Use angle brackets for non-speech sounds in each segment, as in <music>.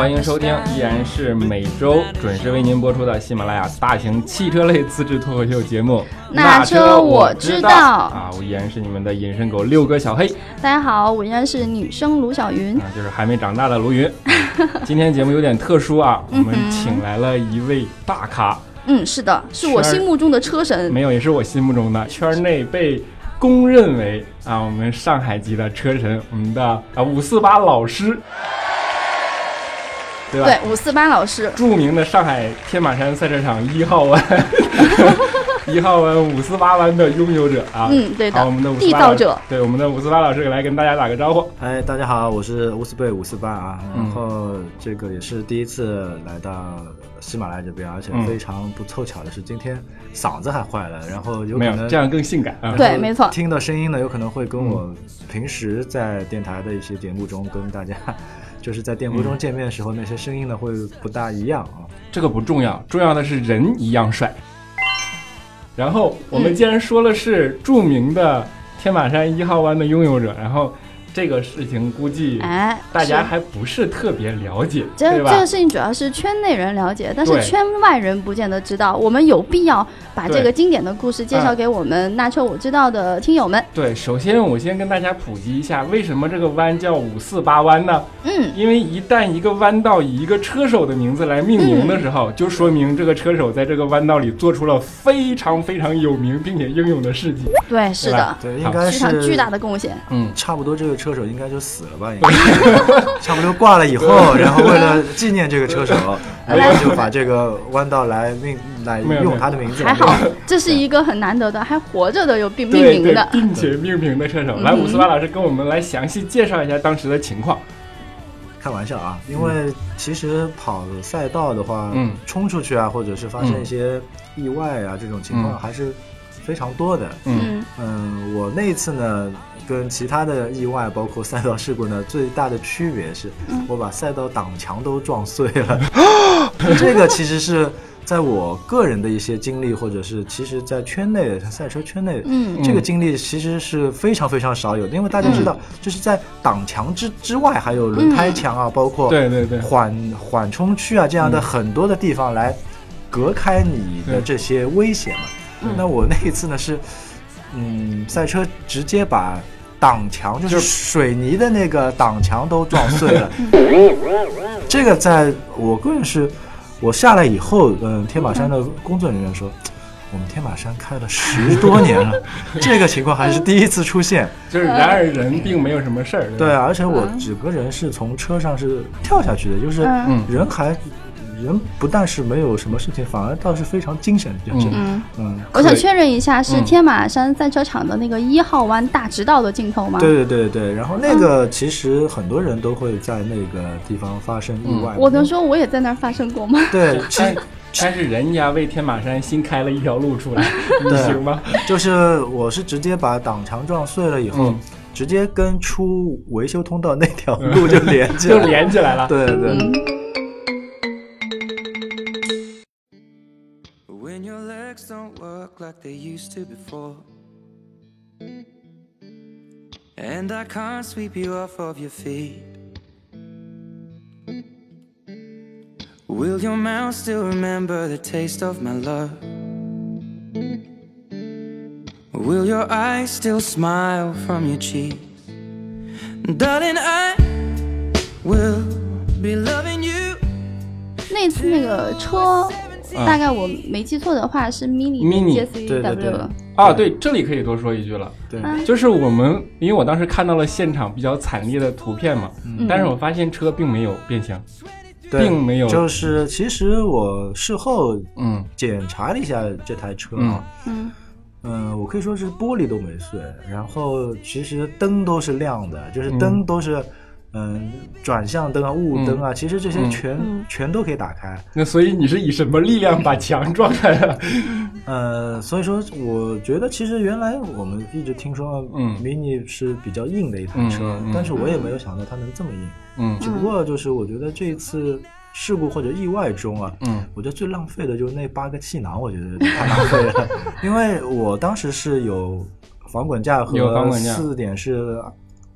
欢迎收听，依然是每周准时为您播出的喜马拉雅大型汽车类自制脱口秀节目《那车我知道》啊，我依然是你们的隐身狗六哥小黑。大家好，我依然是女生卢小云，啊，就是还没长大的卢云。今天节目有点特殊啊，我们请来了一位大咖。嗯，是的，是我心目中的车神。没有，也是我心目中的圈内被公认为啊，我们上海籍的车神，我们的啊五四八老师。对吧？对，五四八老师，著名的上海天马山赛车场一号弯，<laughs> 一号弯五四八弯的拥有者啊，嗯，对的，我们的缔造者，对，我们的五四八老师来跟大家打个招呼。哎，大家好，我是乌斯贝五四八啊，然后这个也是第一次来到喜马拉雅这边，而且非常不凑巧的是今天嗓子还坏了，然后有可能这样更性感啊，对，没错，听到声音呢，有可能会跟我平时在电台的一些节目中跟大家。就是在电波中见面的时候，那些声音呢会不大一样啊。这个不重要，重要的是人一样帅。然后我们既然说了是著名的天马山一号湾的拥有者，然后。这个事情估计哎，大家还不是特别了解，这这个事情主要是圈内人了解，但是圈外人不见得知道。我们有必要把这个经典的故事介绍给我们那车我知道的听友们。对，首先我先跟大家普及一下，为什么这个弯叫五四八弯呢？嗯，因为一旦一个弯道以一个车手的名字来命名的时候，就说明这个车手在这个弯道里做出了非常非常有名并且英勇的事迹。对，是的，对，应该是非常巨大的贡献。嗯，差不多这个。车手应该就死了吧？应该 <laughs> 差不多挂了以后，然后为了纪念这个车手，<laughs> 然后就把这个弯道来命来用他的名字。还好，这是一个很难得的还活着的有并命名的，并且命名的车手。来，五四八老师跟我们来详细介绍一下当时的情况。开玩笑啊，因为其实跑赛道的话，嗯，冲出去啊，或者是发生一些意外啊，这种情况还是非常多的。嗯嗯，我那次呢。跟其他的意外，包括赛道事故呢，最大的区别是我把赛道挡墙都撞碎了。<laughs> 这个其实是在我个人的一些经历，或者是其实在圈内赛车圈内，嗯，这个经历其实是非常非常少有的。因为大家知道，就是在挡墙之之外，还有轮胎墙啊，包括对对对缓缓冲区啊这样的很多的地方来隔开你的这些危险嘛。那我那一次呢是，嗯，赛车直接把。挡墙就是水泥的那个挡墙都撞碎了，<laughs> 这个在我个人是，我下来以后，嗯，天马山的工作人员说，我们天马山开了十多年了，<laughs> 这个情况还是第一次出现。<laughs> 就是然而人并没有什么事儿。对，而且我整个人是从车上是跳下去的，就是人还。人不但是没有什么事情，反而倒是非常精神，就是嗯嗯。我想确认一下，是天马山赛车场的那个一号弯大直道的镜头吗？对对对对。然后那个其实很多人都会在那个地方发生意外。我能说我也在那儿发生过吗？对，<laughs> 但是人家为天马山新开了一条路出来，<laughs> 行吗？就是我是直接把挡墙撞碎了以后，直接跟出维修通道那条路就连 <laughs> 起就连起来了。对对。like they used to before. And I can't sweep you off of your feet. Will your mouth still remember the taste of my love? Will your eyes still smile from your cheeks? Darling, I will be loving you. 那次那个车 大概我没记错的话是 mini mini JCW 啊，对，这里可以多说一句了，对，就是我们因为我当时看到了现场比较惨烈的图片嘛，但是我发现车并没有变形，并没有，就是其实我事后嗯。检查了一下这台车啊，嗯。嗯，我可以说是玻璃都没碎，然后其实灯都是亮的，就是灯都是。嗯，转向灯啊，雾灯啊，其实这些全全都可以打开。那所以你是以什么力量把墙撞开的？<laughs> 呃，所以说我觉得其实原来我们一直听说，嗯，mini 是比较硬的一台车，但是我也没有想到它能这么硬。嗯，只不过就是我觉得这一次事故或者意外中啊，嗯，我觉得最浪费的就是那八个气囊，我觉得太浪费了，<laughs> 因为我当时是有防滚架和四点式。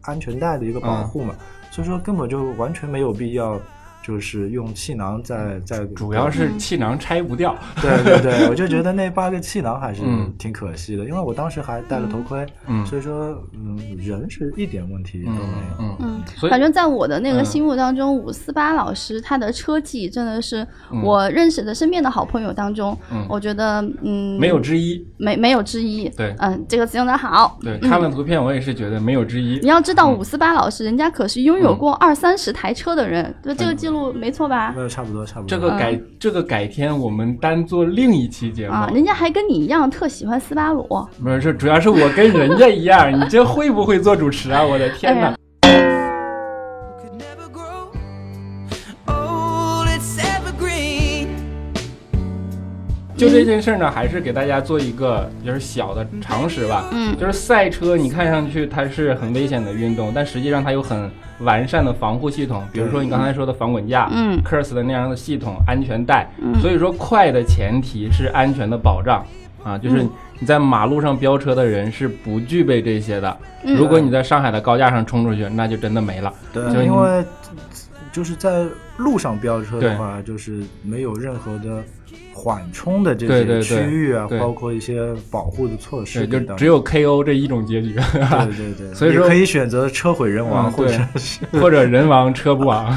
安全带的一个保护嘛，所以说根本就完全没有必要。就是用气囊在在，主要是气囊拆不掉。对对对，我就觉得 <laughs> 那八个气囊还是挺可惜的，因为我当时还戴了头盔，嗯，所以说嗯，人是一点问题都没有。嗯，反正在我的那个心目当中，五四八老师他的车技真的是我认识的身边的好朋友当中，我觉得嗯，没有之一，没没有之一。对，嗯，这个词用的好。对，看了图片我也是觉得没有之一。你要知道，五四八老师人家可是拥有过二三十台车的人，对这个记录。没错吧？没有，差不多，差不多。这个改，这个改天我们单做另一期节目啊。人家还跟你一样特喜欢斯巴鲁。不是，主要是我跟人家一样。你这会不会做主持啊？我的天哪！就这件事呢，还是给大家做一个就是小的常识吧。嗯，就是赛车，你看上去它是很危险的运动，但实际上它有很完善的防护系统。比如说你刚才说的防滚架，嗯，KERS 的那样的系统，安全带。所以说快的前提是安全的保障啊，就是你在马路上飙车的人是不具备这些的。如果你在上海的高架上冲出去，那就真的没了。对，因为就是在路上飙车的话，就是没有任何的。缓冲的这些区域啊，包括一些保护的措施，就只有 KO 这一种结局。对对对，<laughs> 所以说可以选择车毁人亡，或者 <laughs> 或者人亡车不亡。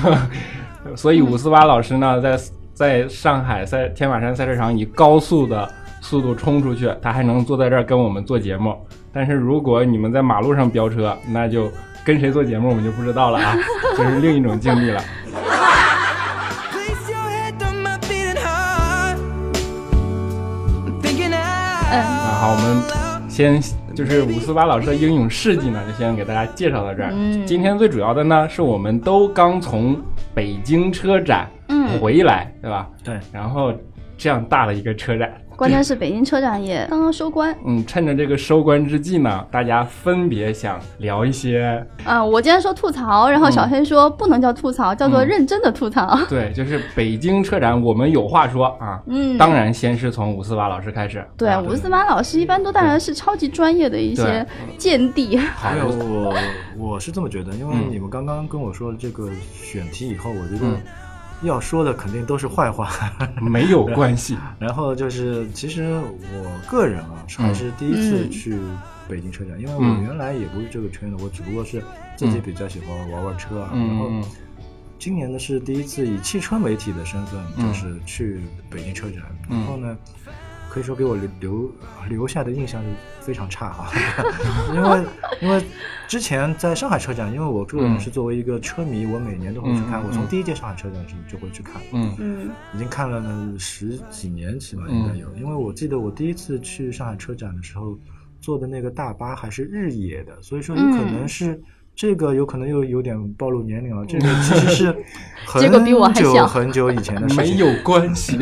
<laughs> 所以五四八老师呢，在在上海赛天马山赛车场以高速的速度冲出去，他还能坐在这儿跟我们做节目。但是如果你们在马路上飙车，那就跟谁做节目我们就不知道了啊，<laughs> 这是另一种境地了。好，我们先就是五四八老师的英勇事迹呢，就先给大家介绍到这儿。今天最主要的呢，是我们都刚从北京车展回来，对吧？对。然后这样大的一个车展。关键是北京车展也刚刚收官，嗯，趁着这个收官之际呢，大家分别想聊一些。啊，我今天说吐槽，然后小黑说不能叫吐槽，叫做认真的吐槽。<laughs> 对，就是北京车展，我们有话说啊。嗯，当然先是从五四八老师开始。对，五四八老师一般都当然是超级专业的一些见地。还有我，我是这么觉得，因为你们刚刚跟我说这个选题以后，我觉得。要说的肯定都是坏话，<laughs> 没有关系。<laughs> 然后就是，其实我个人啊，还是第一次去北京车展，因为我原来也不是这个圈的，我只不过是自己比较喜欢玩玩车啊。然后今年呢是第一次以汽车媒体的身份，就是去北京车展。然后呢。可以说给我留留留下的印象是非常差啊，<laughs> 因为因为之前在上海车展，因为我个人是作为一个车迷，我每年都会去看。我从第一届上海车展时就会去看，嗯嗯，已经看了呢十几年起码应该有。因为我记得我第一次去上海车展的时候，坐的那个大巴还是日野的，所以说有可能是这个有可能又有点暴露年龄了。这个其实是 <laughs> 很久很久以前的事情，没有关系，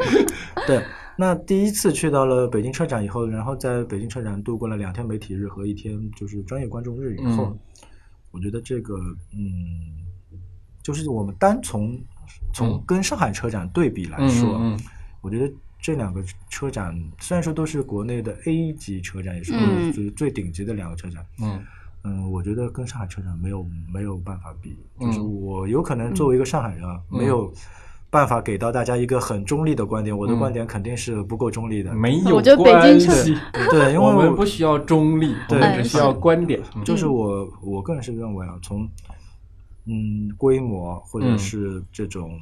<laughs> 对。那第一次去到了北京车展以后，然后在北京车展度过了两天媒体日和一天就是专业观众日以后，我觉得这个嗯，就是我们单从从跟上海车展对比来说，我觉得这两个车展虽然说都是国内的 A 级车展，也是就是最顶级的两个车展，嗯嗯，我觉得跟上海车展没有没有办法比，就是我有可能作为一个上海人啊，没有。办法给到大家一个很中立的观点，我的观点肯定是不够中立的，没有关系。<laughs> 对，因为我们不需要中立，我们只需要观点。就是我，我个人是认为啊，从嗯规模或者是这种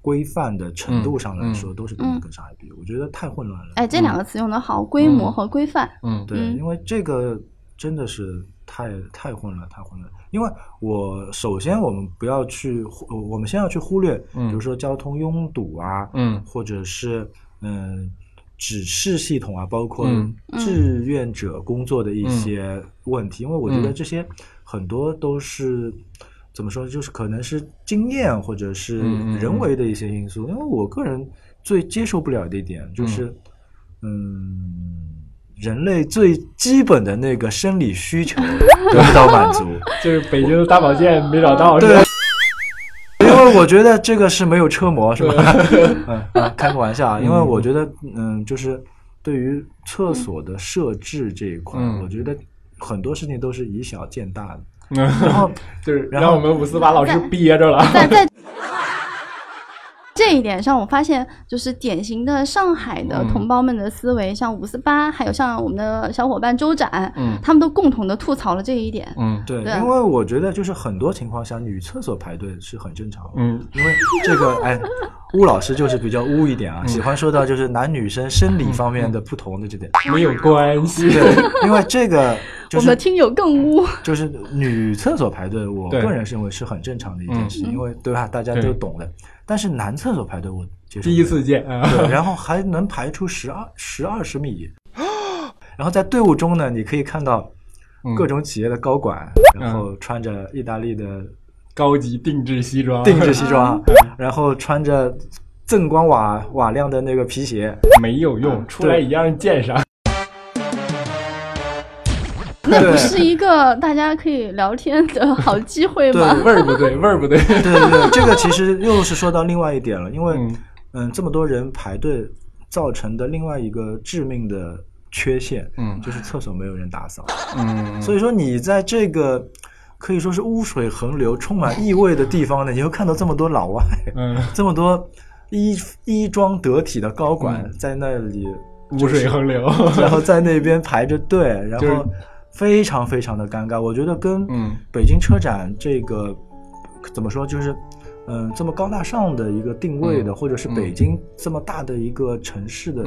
规范的程度上来说，都是不能跟上海比。我觉得太混乱了。哎，这两个词用的好，规模和规范。嗯，对，因为这个真的是太太混乱，太混乱。因为我首先我们不要去，我们先要去忽略，比如说交通拥堵啊，嗯，或者是嗯指示系统啊，包括志愿者工作的一些问题。因为我觉得这些很多都是怎么说，就是可能是经验或者是人为的一些因素。因为我个人最接受不了的一点就是，嗯。人类最基本的那个生理需求 <laughs> 得不到满足，<laughs> 就是北京的大保健没找到，对。因为我觉得这个是没有车模，是吧？<laughs> 嗯，开个玩笑啊。因为我觉得，嗯，就是对于厕所的设置这一块，我觉得很多事情都是以小见大的。然后就是让我们五四八老师憋着了。这一点上，我发现就是典型的上海的同胞们的思维，像五四八，还有像我们的小伙伴周展，嗯，他们都共同的吐槽了这一点。嗯，对，因为我觉得就是很多情况下，女厕所排队是很正常的。嗯，因为这个，哎，巫老师就是比较巫一点啊，喜欢说到就是男女生生理方面的不同的这点。没有关系。对，因为这个。我们听友更污，就是女厕所排队，我个人认为是很正常的一件事，因为对吧？大家都懂的。但是男厕所排队，我第一次见，对，然后还能排出十二十二十米，<gasps> 然后在队伍中呢，你可以看到各种企业的高管，然后穿着意大利的高级定制西装，定制西装，<laughs> 然后穿着锃光瓦瓦亮的那个皮鞋，没有用，出来一样见上。那不是一个大家可以聊天的好机会吗？味儿不对，味儿不对。<laughs> 对对对，这个其实又是说到另外一点了，因为嗯，这么多人排队造成的另外一个致命的缺陷，嗯，就是厕所没有人打扫。嗯，所以说你在这个可以说是污水横流、充满异味的地方呢，你会看到这么多老外，嗯，这么多衣衣装得体的高管在那里污水横流，<laughs> 然后在那边排着队，然后。非常非常的尴尬，我觉得跟北京车展这个怎么说，就是嗯这么高大上的一个定位的，或者是北京这么大的一个城市的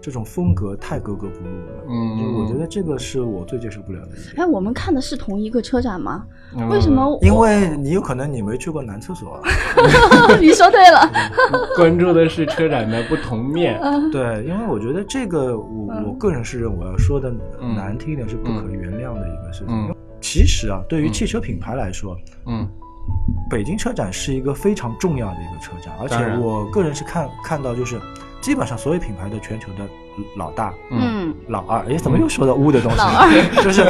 这种风格太格格不入了。嗯，我觉得这个是我最接受不了的。哎，我们看的是同一个车展吗？为什么？因为你有可能你没去过男厕所。<laughs> 你说对了。<laughs> 关注的是车展的不同面。对，因为我觉得这个我我个人是认为，说的难听一点是不可原谅的一个事情。其实啊，对于汽车品牌来说，嗯，北京车展是一个非常重要的一个车展，而且我个人是看看到，就是基本上所有品牌的全球的老大，嗯，老二，哎，怎么又说到污的东西？老二。<laughs> 就是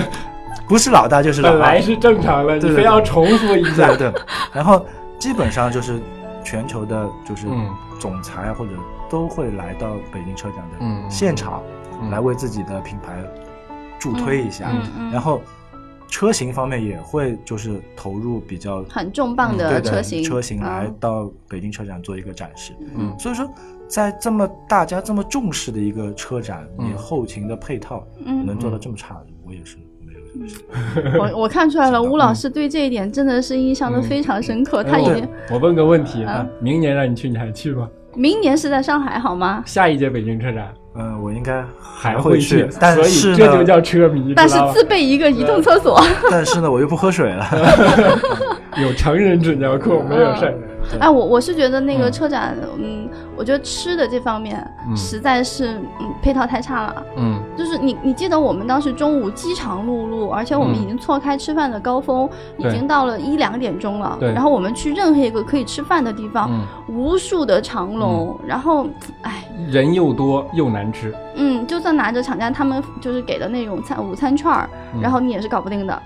不是老大就是老二，本来是正常的，你非要重复一下，对。然后基本上就是全球的，就是总裁或者都会来到北京车展的现场，来为自己的品牌助推一下，然后。车型方面也会就是投入比较很重磅的车型，车型来到北京车展做一个展示。嗯，所以说在这么大家这么重视的一个车展，你后勤的配套能做到这么差，我也是没有。<laughs> 我我看出来了，吴老师对这一点真的是印象都非常深刻。他已经，我问个问题啊，明年让你去，你还去吗？明年是在上海好吗？下一届北京车展。嗯，我应该还会去，但是这就叫车迷。但是自备一个移动厕所。<laughs> 但是呢，我又不喝水了。<laughs> 有成人纸尿裤，没有善人。哎，我我是觉得那个车展，嗯，我觉得吃的这方面实在是，嗯，配套太差了。嗯，就是你你记得我们当时中午饥肠辘辘，而且我们已经错开吃饭的高峰，已经到了一两点钟了。对。然后我们去任何一个可以吃饭的地方，无数的长龙，然后，哎，人又多又难吃。嗯，就算拿着厂家他们就是给的那种餐午餐券儿，然后你也是搞不定的。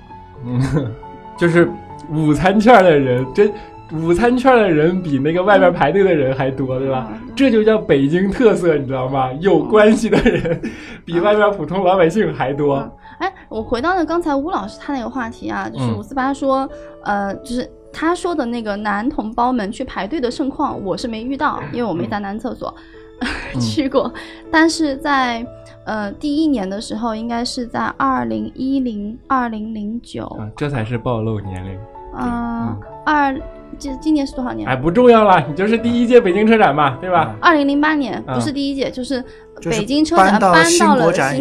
嗯，<laughs> 就是午餐券的人真。午餐券的人比那个外边排队的人还多，对吧？这就叫北京特色，你知道吗？有关系的人比外边普通老百姓还多。哎，我回到了刚才吴老师他那个话题啊，就是五四八说，呃，就是他说的那个男同胞们去排队的盛况，我是没遇到，因为我没在男厕所 <laughs> 去过。但是在呃第一年的时候，应该是在二零一零二零零九，这才是暴露年龄。嗯，二。今今年是多少年？哎，不重要了，你就是第一届北京车展嘛，对吧？二零零八年不是第一届，就是北京车展搬到了新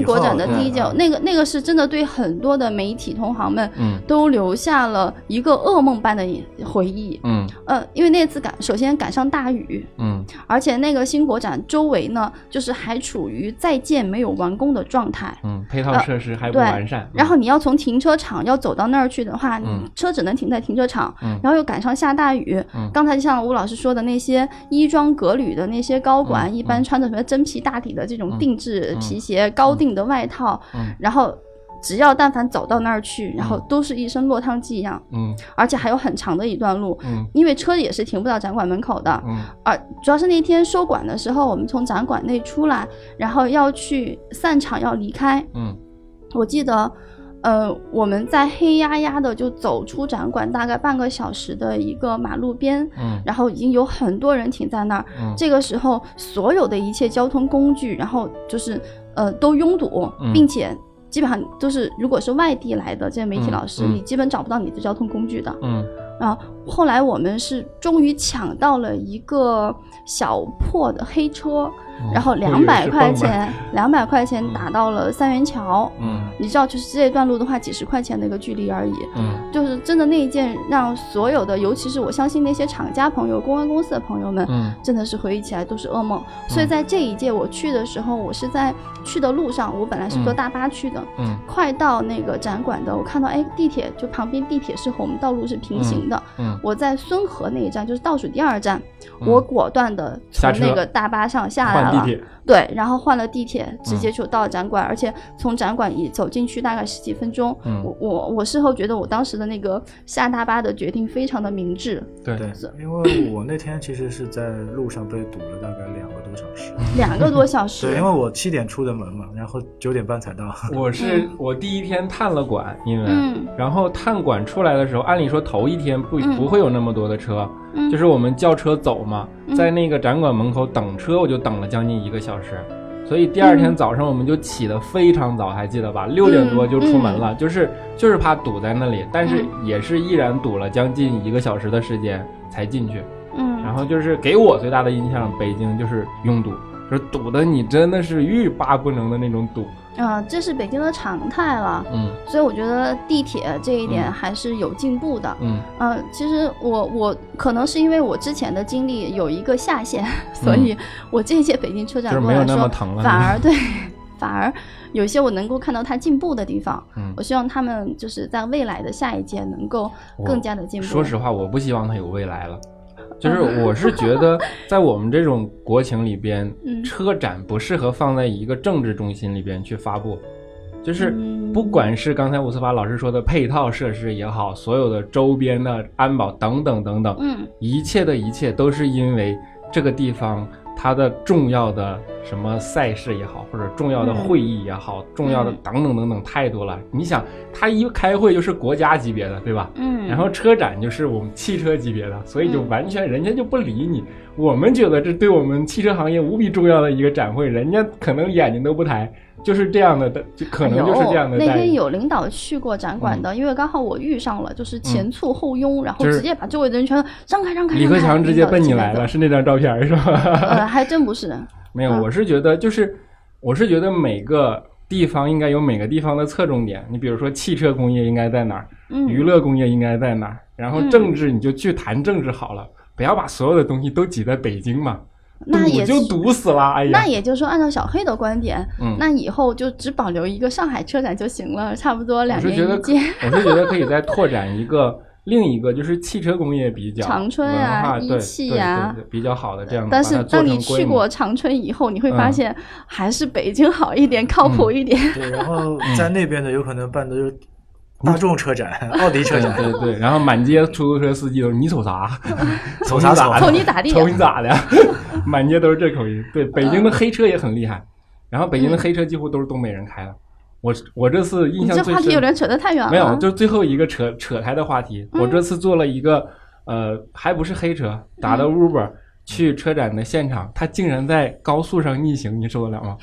国展的第一届，那个那个是真的对很多的媒体同行们，都留下了一个噩梦般的回忆。嗯，呃，因为那次赶首先赶上大雨，嗯，而且那个新国展周围呢，就是还处于在建没有完工的状态，嗯，配套设施还不完善。然后你要从停车场要走到那儿去的话，车只能停在停车场，然后又赶上下大。大雨，刚才就像吴老师说的，那些衣装革履的那些高管，一般穿着什么真皮大底的这种定制皮鞋、高定的外套，然后只要但凡走到那儿去，然后都是一身落汤鸡一样，嗯，而且还有很长的一段路，嗯，因为车也是停不到展馆门口的，嗯，而主要是那天收馆的时候，我们从展馆内出来，然后要去散场要离开，嗯，我记得。呃，我们在黑压压的就走出展馆，大概半个小时的一个马路边，嗯，然后已经有很多人停在那儿，嗯，这个时候所有的一切交通工具，然后就是呃都拥堵，并且基本上都是如果是外地来的这些媒体老师，你基本找不到你的交通工具的，嗯。啊，后来我们是终于抢到了一个小破的黑车。然后两百块钱，两百块钱打到了三元桥。嗯，你知道，就是这一段路的话，几十块钱的一个距离而已。嗯，就是真的那一件，让所有的，尤其是我相信那些厂家朋友、公关公司的朋友们，嗯，真的是回忆起来都是噩梦。所以在这一届我去的时候，我是在去的路上，我本来是坐大巴去的。嗯，快到那个展馆的，我看到哎，地铁就旁边地铁是和我们道路是平行的。嗯，我在孙河那一站，就是倒数第二站，我果断的从那个大巴上下来。地铁对，然后换了地铁，直接就到了展馆，而且从展馆一走进去大概十几分钟。嗯，我我我事后觉得我当时的那个下大巴的决定非常的明智。对对，因为我那天其实是在路上被堵了大概两个多小时。两个多小时。对，因为我七点出的门嘛，然后九点半才到。我是我第一天探了馆，因为然后探馆出来的时候，按理说头一天不不会有那么多的车。就是我们叫车走嘛，在那个展馆门口等车，我就等了将近一个小时，所以第二天早上我们就起得非常早，还记得吧？六点多就出门了，就是就是怕堵在那里，但是也是依然堵了将近一个小时的时间才进去。嗯，然后就是给我最大的印象，北京就是拥堵，就是堵的你真的是欲罢不能的那种堵。啊，这是北京的常态了。嗯，所以我觉得地铁这一点还是有进步的。嗯，呃，其实我我可能是因为我之前的经历有一个下限，<laughs> 所以我这一届北京车展过来说，反而对，<laughs> 反而有些我能够看到它进步的地方。嗯，我希望他们就是在未来的下一届能够更加的进步。说实话，我不希望它有未来了。就是我是觉得，在我们这种国情里边，<laughs> 车展不适合放在一个政治中心里边去发布。就是不管是刚才吴思法老师说的配套设施也好，所有的周边的安保等等等等，嗯，一切的一切都是因为这个地方。它的重要的什么赛事也好，或者重要的会议也好，重要的等等等等太多了。你想，他一开会就是国家级别的，对吧？嗯。然后车展就是我们汽车级别的，所以就完全人家就不理你。我们觉得这对我们汽车行业无比重要的一个展会，人家可能眼睛都不抬。就是这样的，就可能就是这样的。那天有领导去过展馆的，因为刚好我遇上了，就是前簇后拥，然后直接把周围的人全让开让开。李克强直接奔你来了，是那张照片是吧？<laughs> 呃，还真不是。<laughs> 没有，我是觉得就是，我是觉得每个地方应该有每个地方的侧重点。你比如说汽车工业应该在哪儿，娱乐工业应该在哪儿，然后政治你就去谈政治好了，不要把所有的东西都挤在北京嘛。那也就堵死了，哎呀！那也就是说，按照小黑的观点，嗯，那以后就只保留一个上海车展就行了，差不多两年一届。我是觉得可以再拓展一个 <laughs> 另一个，就是汽车工业比较长春啊、一汽啊比较好的这样。但是当你去过长春以后，你会发现还是北京好一点，靠谱一点。对，然后在那边的有可能办的就。大众车展、<laughs> 奥迪车展，对对，然后满街出租车司机都是你瞅啥？<laughs> 瞅啥咋？瞅你咋地？瞅你咋的？<laughs> 满街都是这口音。对，北京的黑车也很厉害，然后北京的黑车几乎都是东北人开的。我我这次印象最深，这话题有点扯得太远了。没有，就最后一个扯扯开的话题。我这次做了一个呃，还不是黑车，打的 Uber 去车展的现场，他竟然在高速上逆行，你受得了吗？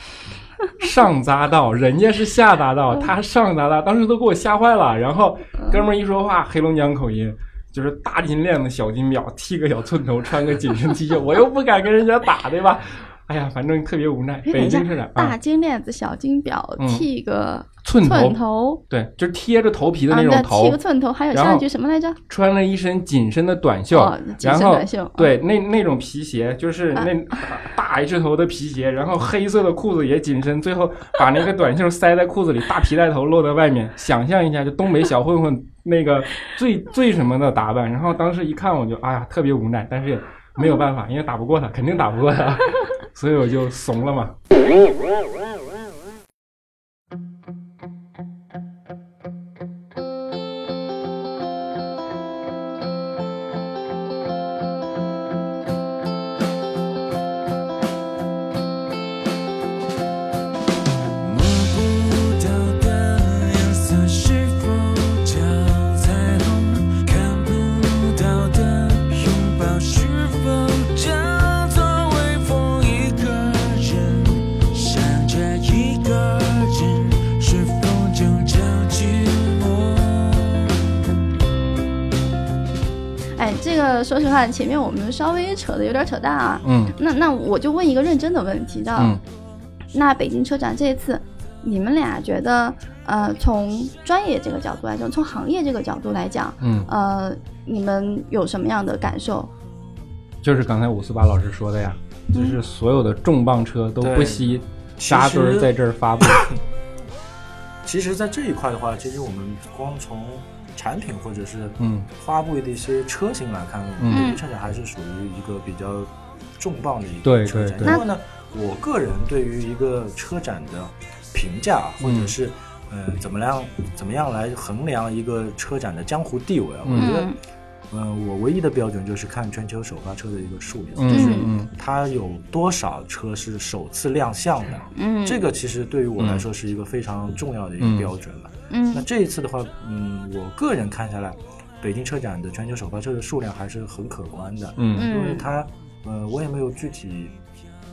上匝道，人家是下匝道，他上匝道，当时都给我吓坏了。然后哥们儿一说话，黑龙江口音，就是大金链子、小金表，剃个小寸头，穿个紧身 T 恤，我又不敢跟人家打，对吧？哎呀，反正特别无奈。北京车展，大金链子、小金表，剃个。寸头，对，就是贴着头皮的那种头，剃个寸头，还有下一句什么来着？穿了一身紧身的短袖，然后对那那种皮鞋，就是那大 H 头的皮鞋，然后黑色的裤子也紧身，最后把那个短袖塞在裤子里，大皮带头露在外面。<laughs> 想象一下，就东北小混混那个 <laughs> 最最什么的打扮。然后当时一看，我就哎呀，特别无奈，但是也没有办法，因为打不过他，肯定打不过他，所以我就怂了嘛。前面我们稍微扯的有点扯淡啊。嗯。那那我就问一个认真的问题，叫，那北京车展这一次，你们俩觉得，呃，从专业这个角度来讲，从行业这个角度来讲，嗯，呃，你们有什么样的感受？就是刚才五四八老师说的呀，就是所有的重磅车都不惜扎堆在这儿发布。<coughs> 其实，在这一块的话，其实我们光从产品或者是嗯发布的一些车型来看，我觉得车展还是属于一个比较重磅的一个车展。因为呢，我个人对于一个车展的评价，或者是呃怎么样怎么样来衡量一个车展的江湖地位啊，我觉得。嗯，我唯一的标准就是看全球首发车的一个数量，就是它有多少车是首次亮相的。嗯，这个其实对于我来说是一个非常重要的一个标准了。嗯，那这一次的话，嗯，我个人看下来，北京车展的全球首发车的数量还是很可观的。嗯，因为它，呃，我也没有具体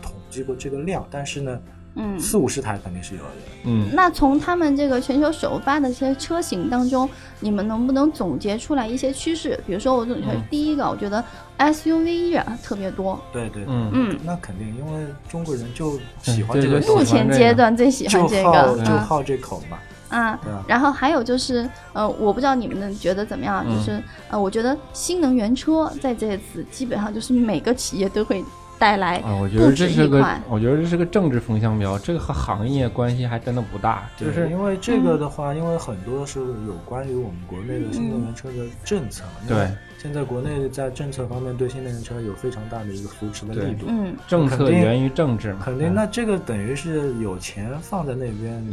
统计过这个量，但是呢。嗯，四五十台肯定是有的。嗯，那从他们这个全球首发的这些车型当中，你们能不能总结出来一些趋势？比如说，我总结第一个，我觉得 SUV 依然特别多。对对，嗯嗯，那肯定，因为中国人就喜欢这个。目前阶段最喜欢这个，就好这口嘛。啊，然后还有就是，呃，我不知道你们觉得怎么样？就是，呃，我觉得新能源车在这次基本上就是每个企业都会。带来啊，我觉得这是个，我觉得这是个政治风向标，这个和行业关系还真的不大。就是因为这个的话，因为很多是有关于我们国内的新能源车的政策。对，现在国内在政策方面对新能源车有非常大的一个扶持的力度。嗯，政策源于政治嘛。肯定，那这个等于是有钱放在那边，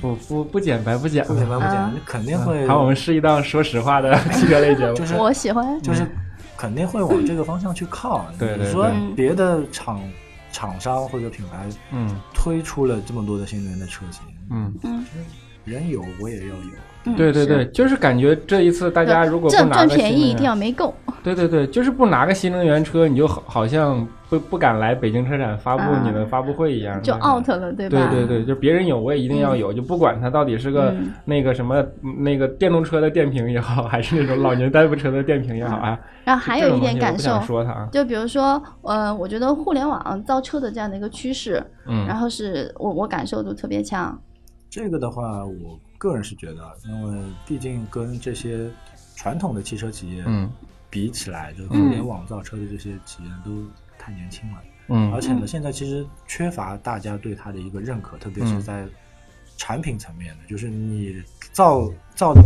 不不不减白不减，不减白不减，你肯定会。好，我们是一档说实话的 <laughs> 汽车类节目，就是我喜欢，就是。肯定会往这个方向去靠。对你说别的厂厂商或者品牌，嗯，推出了这么多的新能源的车型，嗯嗯，人有我也要有。对对对，就是感觉这一次大家如果不拿赚便宜一定要没够。<laughs> 对对对，就是不拿个新能源车，你就好好像。不不敢来北京车展发布你的发布会一样，就 out 了，对吧？对对对，就别人有我也一定要有，就不管它到底是个那个什么那个电动车的电瓶也好，还是那种老年代步车的电瓶也好啊。然后还有一点感受，说它，就比如说，呃，我觉得互联网造车的这样的一个趋势，嗯，然后是我我感受度特别强。这个的话，我个人是觉得，因为毕竟跟这些传统的汽车企业嗯比起来，就互联网造车的这些企业都。太年轻了，嗯，而且呢，现在其实缺乏大家对它的一个认可，特别是在产品层面的，就是你造造的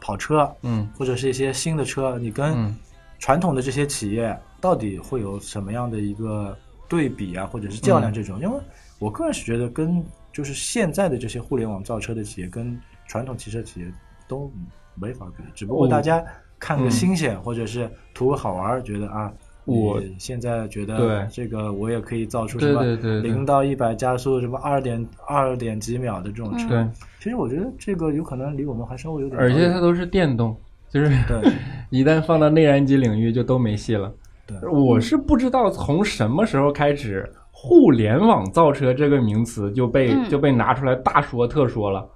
跑车，嗯，或者是一些新的车，你跟传统的这些企业到底会有什么样的一个对比啊，或者是较量这种？因为我个人是觉得，跟就是现在的这些互联网造车的企业跟传统汽车企业都没法比，只不过大家看个新鲜，或者是图个好玩，觉得啊。我现在觉得，这个我也可以造出什么零到一百加速什么二点二点几秒的这种车。其实我觉得这个有可能离我们还稍微有点。而且它都是电动，就是 <laughs> 一旦放到内燃机领域就都没戏了。对，我是不知道从什么时候开始，互联网造车这个名词就被就被拿出来大说特说了。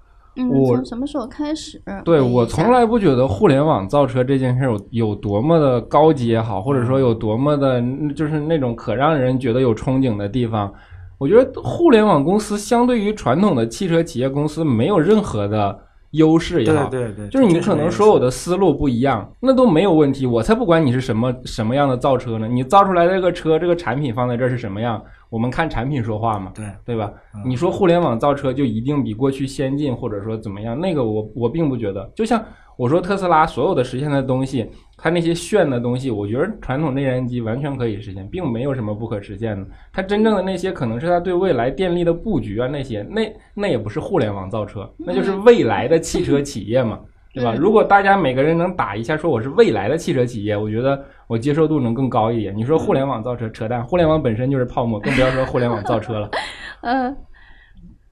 我从什么时候开始？对我从来不觉得互联网造车这件事有有多么的高级也好，或者说有多么的，就是那种可让人觉得有憧憬的地方。我觉得互联网公司相对于传统的汽车企业公司没有任何的优势也好，对对对，就是你可能说我的思路不一样，那都没有问题。我才不管你是什么什么样的造车呢，你造出来这个车这个产品放在这是什么样？我们看产品说话嘛，对对吧？你说互联网造车就一定比过去先进，或者说怎么样？那个我我并不觉得。就像我说特斯拉所有的实现的东西，它那些炫的东西，我觉得传统内燃机完全可以实现，并没有什么不可实现的。它真正的那些可能是它对未来电力的布局啊，那些那那也不是互联网造车，那就是未来的汽车企业嘛。<laughs> 对吧？如果大家每个人能打一下，说我是未来的汽车企业，我觉得我接受度能更高一点。你说互联网造车扯淡，互联网本身就是泡沫，更不要说互联网造车了。<laughs> 嗯，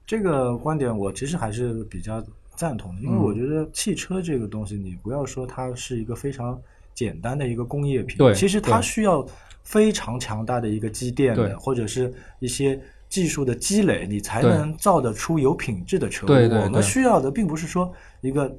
这个观点我其实还是比较赞同的，因为我觉得汽车这个东西，你不要说它是一个非常简单的一个工业品，对，其实它需要非常强大的一个积淀的，或者是一些技术的积累，你才能造得出有品质的车。我们需要的并不是说一个。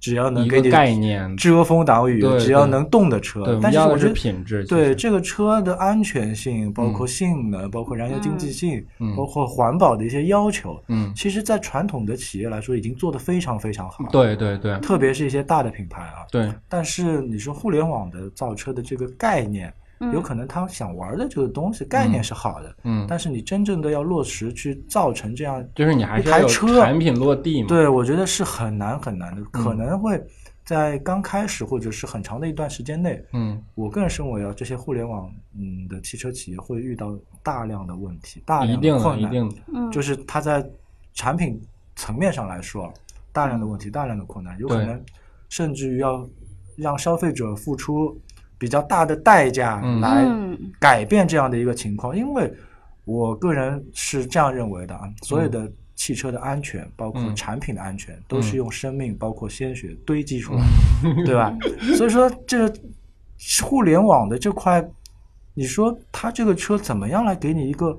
只要能给你概念遮风挡雨，只要能动的车。但是我觉得品质对这个车的安全性，包括性能，包括燃油经济性，包括环保的一些要求，嗯，其实，在传统的企业来说，已经做得非常非常好。对对对，特别是一些大的品牌啊。对。但是你说互联网的造车的这个概念。有可能他想玩的这个东西概念是好的，嗯，但是你真正的要落实去造成这样，就是你还是要有产品落地嘛？对，我觉得是很难很难的，可能会在刚开始或者是很长的一段时间内，嗯，我个人认为啊，这些互联网嗯的汽车企业会遇到大量的问题，大量的困难，一定嗯，就是它在产品层面上来说，大量的问题，大量的困难，有可能甚至于要让消费者付出。比较大的代价来改变这样的一个情况，因为我个人是这样认为的啊，所有的汽车的安全，包括产品的安全，都是用生命，包括鲜血堆积出来，<laughs> 对吧？所以说，这互联网的这块，你说它这个车怎么样来给你一个？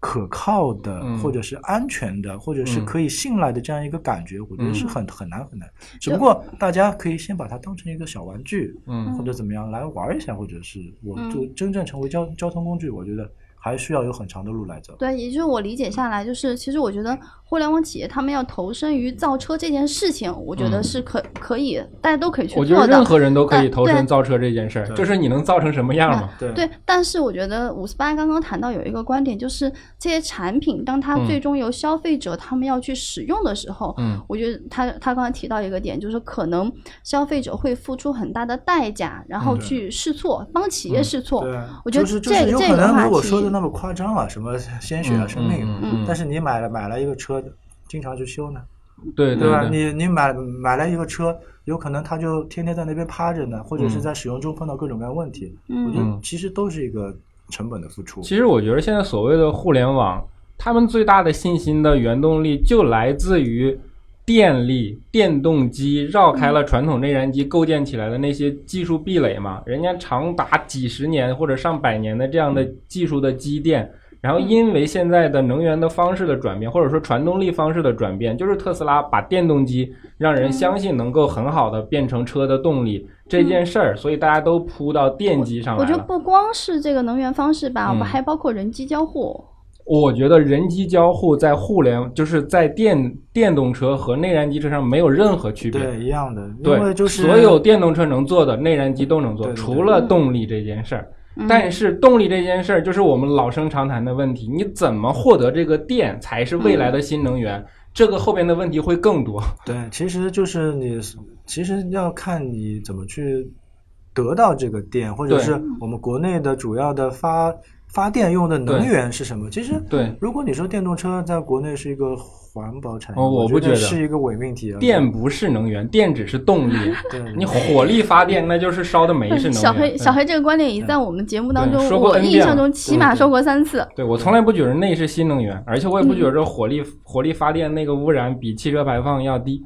可靠的，或者是安全的，或者是可以信赖的这样一个感觉，我觉得是很很难很难。只不过大家可以先把它当成一个小玩具，嗯，或者怎么样来玩一下，或者是我就真正成为交交通工具，我觉得还需要有很长的路来走。对，也就是我理解下来，就是其实我觉得。互联网企业他们要投身于造车这件事情，我觉得是可可以，大家都可以去做的。我觉得任何人都可以投身造车这件事儿，就是你能造成什么样嘛？对。但是我觉得五四八刚刚谈到有一个观点，就是这些产品当它最终由消费者他们要去使用的时候，嗯，我觉得他他刚才提到一个点，就是可能消费者会付出很大的代价，然后去试错，帮企业试错。对，我觉得这这有可能如果说的那么夸张啊，什么鲜血啊、生命，但是你买了买了一个车。经常去修呢，对对吧？你你买买来一个车，有可能他就天天在那边趴着呢，或者是在使用中碰到各种各样问题。我觉得其实都是一个成本的付出。其实我觉得现在所谓的互联网，他们最大的信心的原动力就来自于电力、电动机绕开了传统内燃机构建起来的那些技术壁垒嘛。人家长达几十年或者上百年的这样的技术的积淀。然后，因为现在的能源的方式的转变，或者说传动力方式的转变，就是特斯拉把电动机让人相信能够很好的变成车的动力这件事儿，所以大家都扑到电机上来了。我觉得不光是这个能源方式吧，我们还包括人机交互。我觉得人机交互在互联，就是在电电动车和内燃机车上没有任何区别，对，一样的。对，就是所有电动车能做的，内燃机都能做，除了动力这件事儿。但是动力这件事儿，就是我们老生常谈的问题，你怎么获得这个电才是未来的新能源？这个后边的问题会更多。对，其实就是你，其实要看你怎么去得到这个电，或者是我们国内的主要的发发电用的能源是什么？其实，对，如果你说电动车在国内是一个。环保产业，我不觉得是一个伪命题。电不是能源，电只是动力。你火力发电，那就是烧的煤是能源。小黑，小黑这个观点已在我们节目当中，我印象中起码说过三次。对我从来不觉得那是新能源，而且我也不觉得火力火力发电那个污染比汽车排放要低。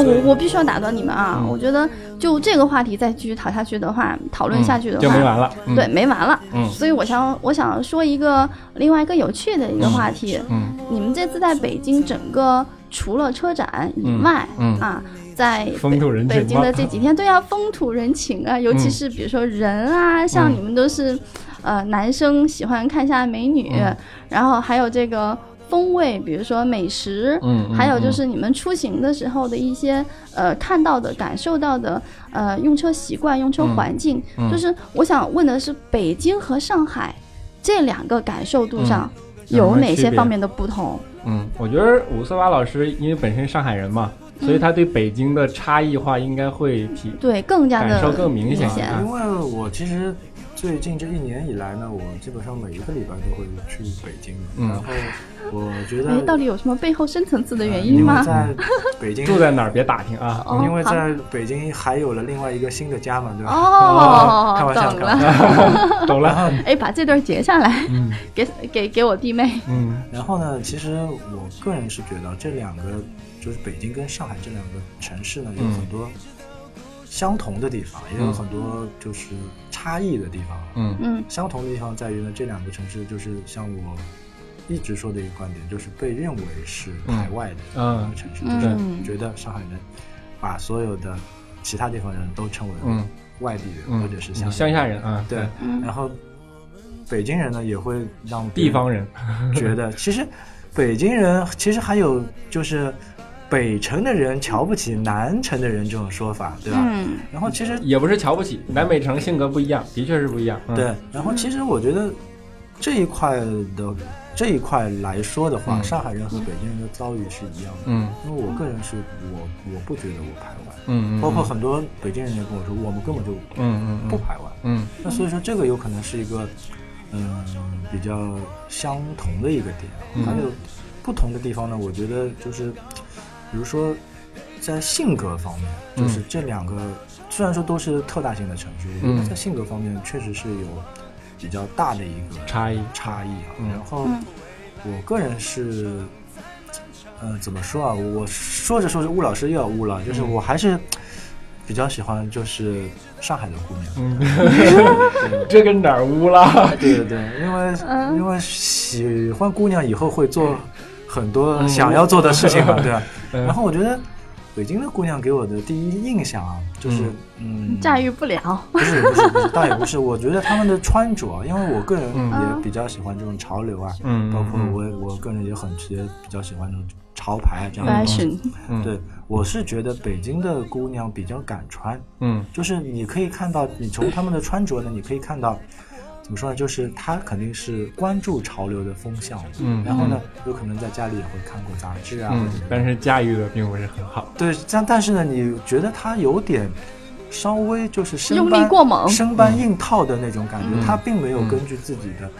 我我必须要打断你们啊！我觉得就这个话题再继续讨下去的话，讨论下去的话就没完了。对，没完了。嗯，所以我想我想说一个另外一个有趣的一个话题。嗯，你们这次在北京整个除了车展以外，嗯啊，在北京的这几天，对啊，<laughs> 风土人情啊，尤其是比如说人啊，像你们都是呃男生喜欢看一下美女，然后还有这个。风味，比如说美食，嗯，还有就是你们出行的时候的一些呃看到的、感受到的呃用车习惯、用车环境，就是我想问的是，北京和上海这两个感受度上有哪些方面的不同？嗯，我觉得五四八老师因为本身上海人嘛，所以他对北京的差异化应该会体对更加的感受更明显。因为我其实。最近这一年以来呢，我基本上每一个礼拜都会去北京。然后我觉得，哎到底有什么背后深层次的原因吗？在北京住在哪儿？别打听啊。因为在北京还有了另外一个新的家嘛，对吧？哦，<laughs> 开玩笑，懂了，<laughs> <laughs> 懂了。哎，把这段截下来，给给给我弟妹。嗯。然后呢，其实我个人是觉得这两个，就是北京跟上海这两个城市呢，有很多。相同的地方，也有很多就是差异的地方。嗯。嗯，相同的地方在于呢，这两个城市就是像我一直说的一个观点，就是被认为是排外的两个城市，就是觉得上海人把所有的其他地方人都称为外地人或者是乡乡下人啊。对，然后北京人呢也会让 <laughs> 地方人。觉得，其实北京人其实还有就是。北城的人瞧不起南城的人这种说法，对吧？嗯。然后其实也不是瞧不起，南北城性格不一样，的确是不一样。对。然后其实我觉得这一块的这一块来说的话，上海人和北京人的遭遇是一样的。嗯。因为我个人是我我不觉得我排外。嗯嗯。包括很多北京人也跟我说，我们根本就嗯嗯不排外。嗯。那所以说这个有可能是一个嗯比较相同的一个点，还有不同的地方呢？我觉得就是。比如说，在性格方面，就是这两个虽然说都是特大型的城市，我觉得在性格方面确实是有比较大的一个差异差异啊。然后，我个人是，呃，怎么说啊？我说着说着，吴老师又要污了，就是我还是比较喜欢就是上海的姑娘。<laughs> 这跟哪儿污了？对对对，因为因为喜欢姑娘以后会做。很多想要做的事情嘛，对吧？<laughs> 然后我觉得北京的姑娘给我的第一印象啊，就是嗯，驾驭不了。不是不是不是，倒也不是。我觉得他们的穿着，因为我个人也比较喜欢这种潮流啊，嗯，包括我我个人也很也比较喜欢这种潮牌啊这样的东西。对，我是觉得北京的姑娘比较敢穿，嗯，就是你可以看到，你从他们的穿着呢，你可以看到。怎么说呢？就是他肯定是关注潮流的风向，嗯，然后呢，有可能在家里也会看过杂志啊，但是驾驭的并不是很好。对，但但是呢，你觉得他有点稍微就是用力过猛、生搬硬套的那种感觉，他并没有根据自己的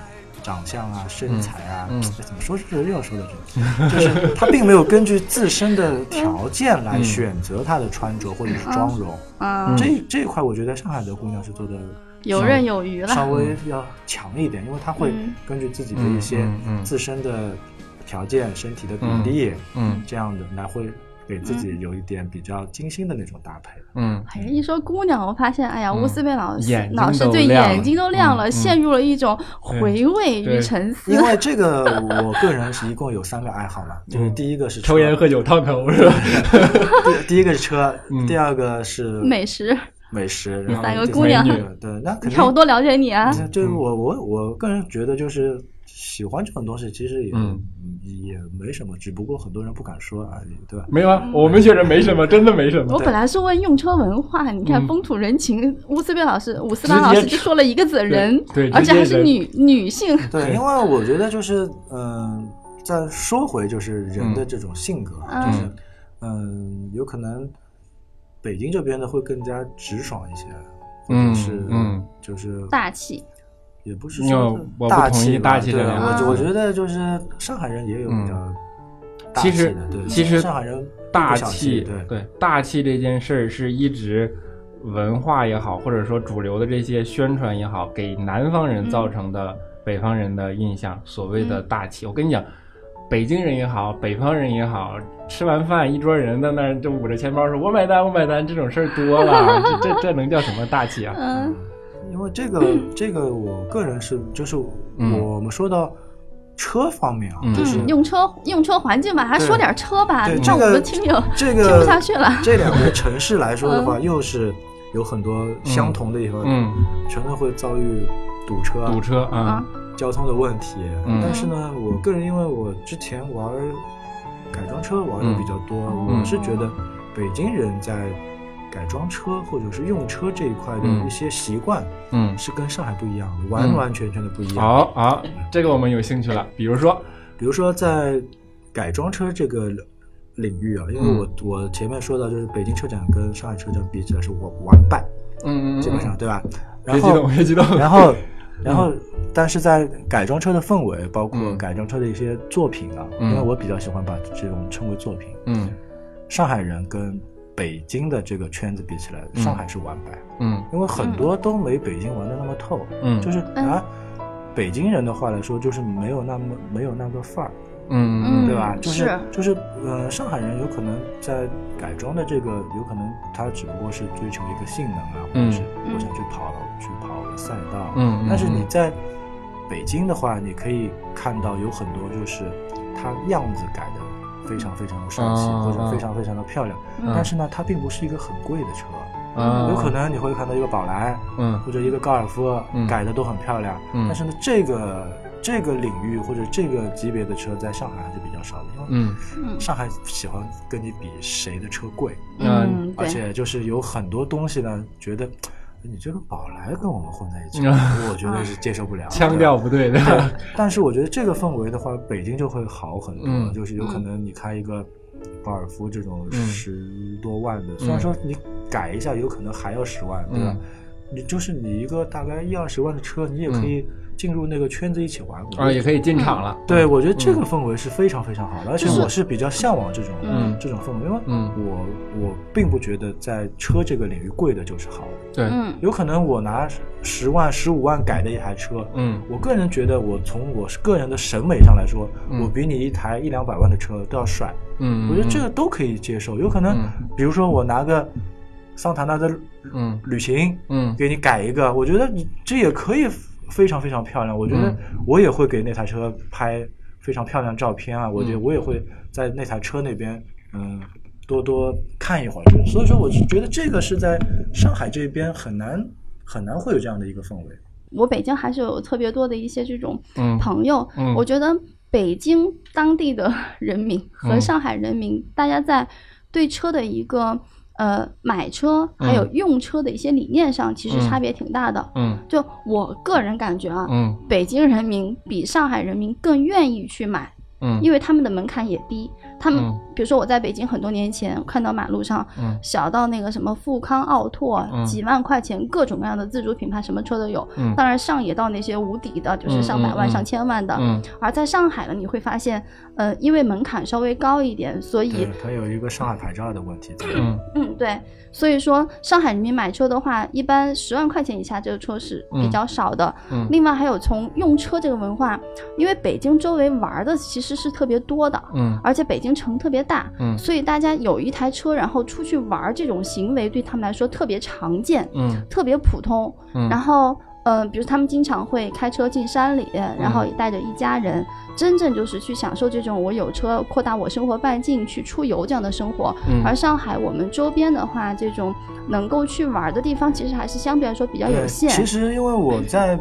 长相啊、身材啊，怎么说是又要说的这个，就是他并没有根据自身的条件来选择他的穿着或者是妆容。嗯，这这一块，我觉得上海的姑娘是做的。游刃有余了，稍微要强一点，因为他会根据自己的一些自身的条件、身体的比例，嗯，这样的来会给自己有一点比较精心的那种搭配。嗯，哎，一说姑娘，我发现，哎呀，乌斯贝老师老师对眼睛都亮了，陷入了一种回味与沉思。因为这个，我个人是一共有三个爱好嘛，就是第一个是抽烟喝酒烫头，是吧？<laughs> 第一个是车，第二个是美食。美食，三个姑娘，对，那肯定。看我多了解你啊！就是我我我个人觉得，就是喜欢这种东西，其实也也没什么，只不过很多人不敢说而已，对吧？没有啊，我们觉得没什么，真的没什么。我本来是问用车文化，你看风土人情，乌斯贝老师、伍斯巴老师就说了一个字人，对，<laughs> 而且还是女女性。对，因为我觉得就是嗯，再说回就是人的这种性格，就是嗯，有可能。北京这边的会更加直爽一些，或者是嗯，就是大气，也不是说大气大气的。我我觉得就是上海人也有比较其实对，其实上海人大气对对大气这件事儿是一直文化也好，或者说主流的这些宣传也好，给南方人造成的北方人的印象，所谓的大气。我跟你讲。北京人也好，北方人也好，吃完饭一桌人在那儿就捂着钱包说“我买单，我买单”，这种事儿多了，<laughs> 这这这能叫什么大气啊？嗯，因为这个这个，我个人是就是我们说到车方面啊，就是用车用车环境吧，还说点车吧，让我们听友这个 <laughs> 听不下去了。这两个城市来说的话，又是有很多相同的地方，嗯，全都会遭遇堵车，堵车啊。交通的问题，但是呢，我个人因为我之前玩改装车玩的比较多，我是觉得北京人在改装车或者是用车这一块的一些习惯，嗯，是跟上海不一样的，完完全全的不一样。好，好，这个我们有兴趣了。比如说，比如说在改装车这个领域啊，因为我我前面说到，就是北京车展跟上海车展比起来是完完败，嗯嗯，基本上对吧？别激动，别激动。然后。然后，但是在改装车的氛围，包括改装车的一些作品啊，因为我比较喜欢把这种称为作品。嗯，上海人跟北京的这个圈子比起来，上海是完败。嗯，因为很多都没北京玩的那么透。嗯，就是啊，北京人的话来说，就是没有那么没有那个范儿。嗯对吧？就是就是，呃，上海人有可能在改装的这个，有可能他只不过是追求一个性能啊，或者是我想去跑去跑个赛道。嗯。但是你在北京的话，你可以看到有很多就是它样子改的非常非常的帅气，或者非常非常的漂亮。但是呢，它并不是一个很贵的车。有可能你会看到一个宝来，嗯，或者一个高尔夫，改的都很漂亮。嗯。但是呢，这个。这个领域或者这个级别的车在上海还是比较少的，因为上海喜欢跟你比谁的车贵，嗯，而且就是有很多东西呢，觉得你这个宝来跟我们混在一起，<laughs> 我觉得是接受不了，腔调不对的。但是我觉得这个氛围的话，北京就会好很多，就是有可能你开一个高尔夫这种十多万的，虽然说你改一下有可能还要十万，对吧？你就是你一个大概一二十万的车，你也可以。进入那个圈子一起玩啊，也可以进场了。对，我觉得这个氛围是非常非常好的，而且我是比较向往这种这种氛围，因为我我并不觉得在车这个领域贵的就是好的。对，有可能我拿十万、十五万改的一台车，嗯，我个人觉得我从我个人的审美上来说，我比你一台一两百万的车都要帅。嗯，我觉得这个都可以接受。有可能，比如说我拿个桑塔纳的嗯。旅行，嗯，给你改一个，我觉得你这也可以。非常非常漂亮，我觉得我也会给那台车拍非常漂亮照片啊！我觉得我也会在那台车那边，嗯，多多看一会儿。所以说，我是觉得这个是在上海这边很难很难会有这样的一个氛围。我北京还是有特别多的一些这种朋友，我觉得北京当地的人民和上海人民，大家在对车的一个。呃，买车还有用车的一些理念上，其实差别挺大的。嗯，就我个人感觉啊，嗯，北京人民比上海人民更愿意去买。嗯，因为他们的门槛也低，他们比如说我在北京很多年前看到马路上，嗯，小到那个什么富康、奥拓，几万块钱各种各样的自主品牌，什么车都有。嗯，当然上也到那些无敌的，就是上百万、上千万的。嗯，而在上海呢，你会发现，呃，因为门槛稍微高一点，所以它有一个上海牌照的问题。嗯嗯，对。所以说，上海人民买车的话，一般十万块钱以下这个车是比较少的。嗯。另外还有从用车这个文化，因为北京周围玩的其实是特别多的。嗯。而且北京城特别大。嗯。所以大家有一台车，然后出去玩这种行为对他们来说特别常见。嗯。特别普通。嗯。然后。嗯，比如他们经常会开车进山里，然后也带着一家人，真正就是去享受这种我有车扩大我生活半径去出游这样的生活。而上海我们周边的话，这种能够去玩的地方其实还是相对来说比较有限。其实因为我在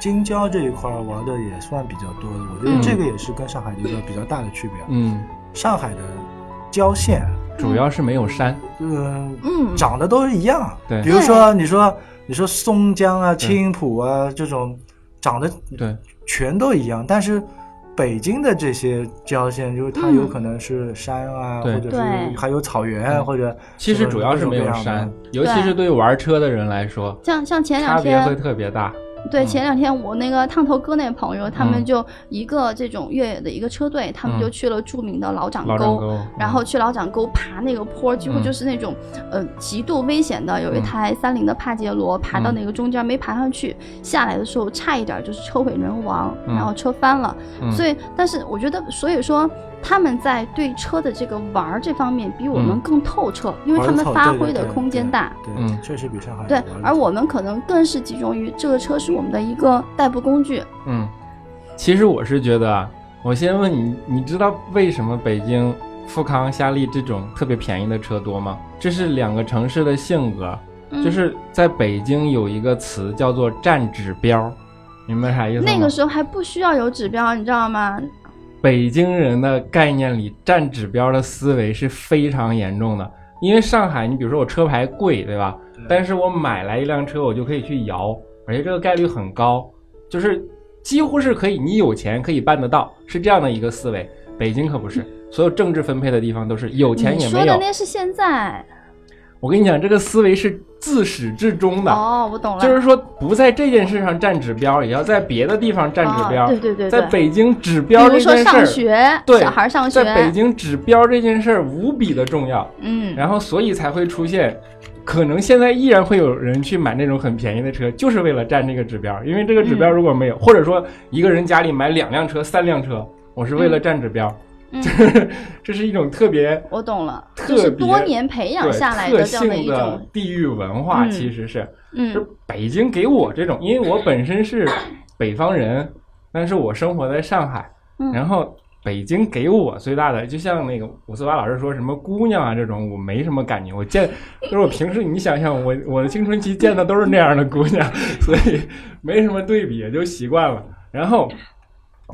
京郊这一块玩的也算比较多的，我觉得这个也是跟上海一个比较大的区别。嗯，上海的郊县主要是没有山，嗯嗯，长得都是一样。对，比如说你说。你说松江啊、青浦啊这种长得对。全都一样，但是北京的这些郊县，就是它有可能是山啊，或者是还有草原，或者其实主要是没有山，尤其是对。玩车的人来说，像像前两天差别会特别大。对，前两天我那个烫头哥那朋友，他们就一个这种越野的一个车队，他们就去了著名的老掌沟，然后去老掌沟爬那个坡，几乎就是那种呃极度危险的。有一台三菱的帕杰罗爬到那个中间没爬上去，下来的时候差一点就是车毁人亡，然后车翻了。所以，但是我觉得，所以说。他们在对车的这个玩儿这方面比我们更透彻，因为他们发挥的空间大。嗯，确实比上海。对，而我们可能更是集中于这个车是我们的一个代步工具。嗯，其实我是觉得啊，我先问你，你知道为什么北京富康、夏利这种特别便宜的车多吗？这是两个城市的性格，就是在北京有一个词叫做占指标，明白啥意思吗？那个时候还不需要有指标，你知道吗？北京人的概念里，占指标的思维是非常严重的。因为上海，你比如说我车牌贵，对吧？但是我买来一辆车，我就可以去摇，而且这个概率很高，就是几乎是可以，你有钱可以办得到，是这样的一个思维。北京可不是，所有政治分配的地方都是有钱也没有。说的那是现在。我跟你讲，这个思维是自始至终的。哦，我懂了。就是说，不在这件事上占指标，也要在别的地方占指标。对对对。在北京指标这件事儿，对小孩上学，在北京指标这件事儿无比的重要。嗯。然后，所以才会出现，可能现在依然会有人去买那种很便宜的车，就是为了占这个指标。因为这个指标如果没有，或者说一个人家里买两辆车、三辆车，我是为了占指标。就是 <laughs> 这是一种特别，我懂了，就是多年培养下来的这样的一种地域文化，其实是，嗯，就北京给我这种，因为我本身是 <coughs> 北方人，但是我生活在上海，然后北京给我最大的，就像那个五四八老师说什么姑娘啊这种，我没什么感觉，我见 <laughs> 就是我平时你想想，我我的青春期见的都是那样的姑娘，<laughs> 所以没什么对比，也就习惯了。然后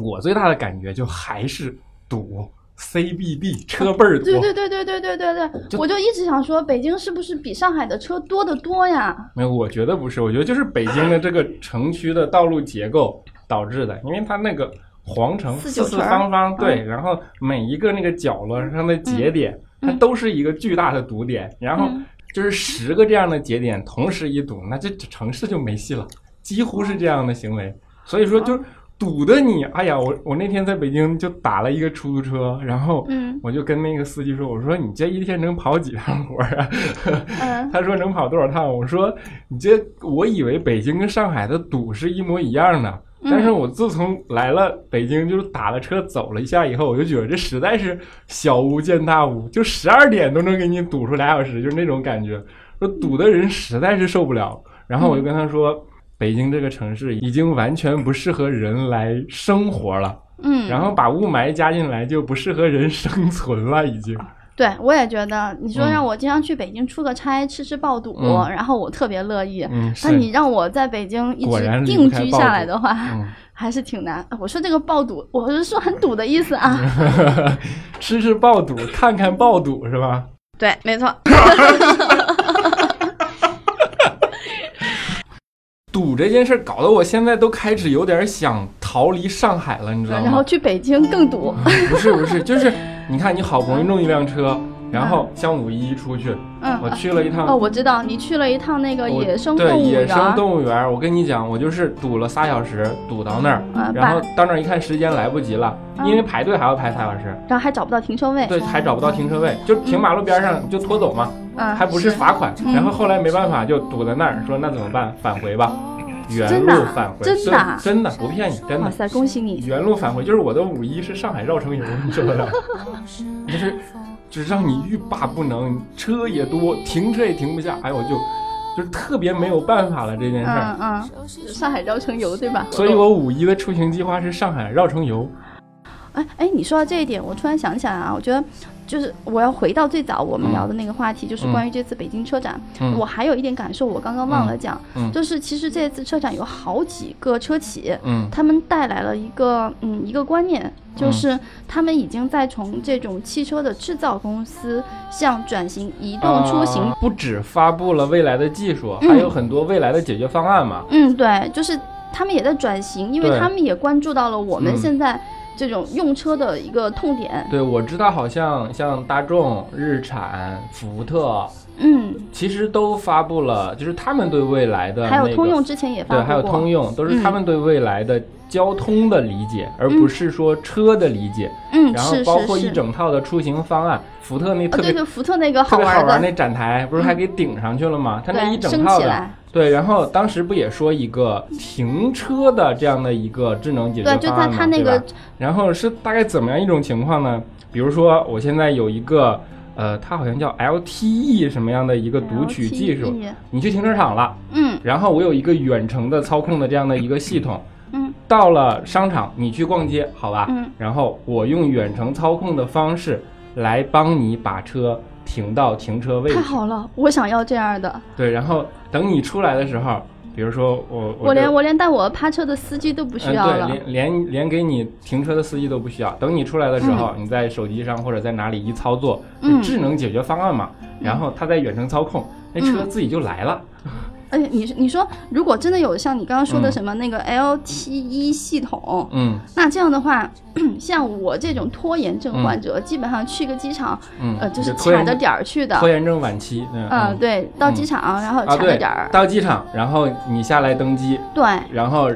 我最大的感觉就还是。堵 CBD 车倍儿 <laughs> 多，对对对对对对对对，我就一直想说，北京是不是比上海的车多得多呀？没有，我觉得不是，我觉得就是北京的这个城区的道路结构导致的，因为它那个皇城四四方方，对，然后每一个那个角落上的节点，它都是一个巨大的堵点，然后就是十个这样的节点同时一堵，那这城市就没戏了，几乎是这样的行为，所以说就。堵的你，哎呀，我我那天在北京就打了一个出租车，然后我就跟那个司机说，我说你这一天能跑几趟活啊？<laughs> 他说能跑多少趟？我说你这，我以为北京跟上海的堵是一模一样的，但是我自从来了北京，就是打了车走了一下以后，我就觉得这实在是小巫见大巫，就十二点都能给你堵出俩小时，就是那种感觉，说堵的人实在是受不了。然后我就跟他说。北京这个城市已经完全不适合人来生活了，嗯，然后把雾霾加进来就不适合人生存了，已经。对，我也觉得，你说让我经常去北京出个差，吃吃爆肚，然后我特别乐意。嗯，那你让我在北京一直定居下来的话，<laughs> 还是挺难。我说这个爆肚，我是说很堵的意思啊。<laughs> 吃吃爆肚，看看爆肚是吧？对，没错。堵这件事搞得我现在都开始有点想逃离上海了，你知道吗？然后去北京更堵。不是不是，<laughs> 就是你看，你好不容易弄一辆车，然后像五一出去，嗯，我去了一趟。哦，我知道你去了一趟那个野生动物园。对，野生动物园，我跟你讲，我就是堵了仨小时，堵到那儿，然后到那儿一看时间来不及了，因为排队还要排仨小时，然后还找不到停车位。对，还找不到停车位，就停马路边上就拖走嘛，嗯，还不是罚款。然后后来没办法就堵在那儿，说那怎么办？返回吧。原路返回，真的，真的不骗你，真的。哇塞，恭喜你！原路返回就是我的五一是上海绕城游，你知道吗？<laughs> 就是，就是让你欲罢不能，车也多，停车也停不下，哎，我就，就是特别没有办法了这件事儿。嗯嗯，上海绕城游对吧？所以我五一的出行计划是上海绕城游。哎哎，你说到这一点，我突然想起来啊，我觉得。就是我要回到最早我们聊的那个话题，就是关于这次北京车展。我还有一点感受，我刚刚忘了讲，就是其实这次车展有好几个车企，他们带来了一个嗯一个观念，就是他们已经在从这种汽车的制造公司向转型移动出行。不止发布了未来的技术，还有很多未来的解决方案嘛。嗯，对，就是他们也在转型，因为他们也关注到了我们现在。这种用车的一个痛点，对我知道，好像像大众、日产、福特，嗯，其实都发布了，就是他们对未来的，还有通用之前也发布对，还有通用都是他们对未来的交通的理解，而不是说车的理解。嗯，然后包括一整套的出行方案，福特那特别，对福特那个特别好玩那展台，不是还给顶上去了吗？它那一整套的。对，然后当时不也说一个停车的这样的一个智能解决方案吗？对吧？然后是大概怎么样一种情况呢？比如说我现在有一个，呃，它好像叫 LTE 什么样的一个读取技术，你去停车场了，嗯，然后我有一个远程的操控的这样的一个系统，嗯，到了商场你去逛街，好吧，嗯，然后我用远程操控的方式来帮你把车。停到停车位，太好了，我想要这样的。对，然后等你出来的时候，比如说我，我连我连带我趴车的司机都不需要了，连连连给你停车的司机都不需要。等你出来的时候，你在手机上或者在哪里一操作，智能解决方案嘛，然后它在远程操控，那车自己就来了。而且你你说，如果真的有像你刚刚说的什么那个 LTE 系统，嗯，那这样的话，<clears throat> 像我这种拖延症患者，基本上去个机场，呃，就是卡着点儿去的。拖延症晚期，嗯，对，到机场然后卡着点儿。到机场，然后你下来登机，对，然后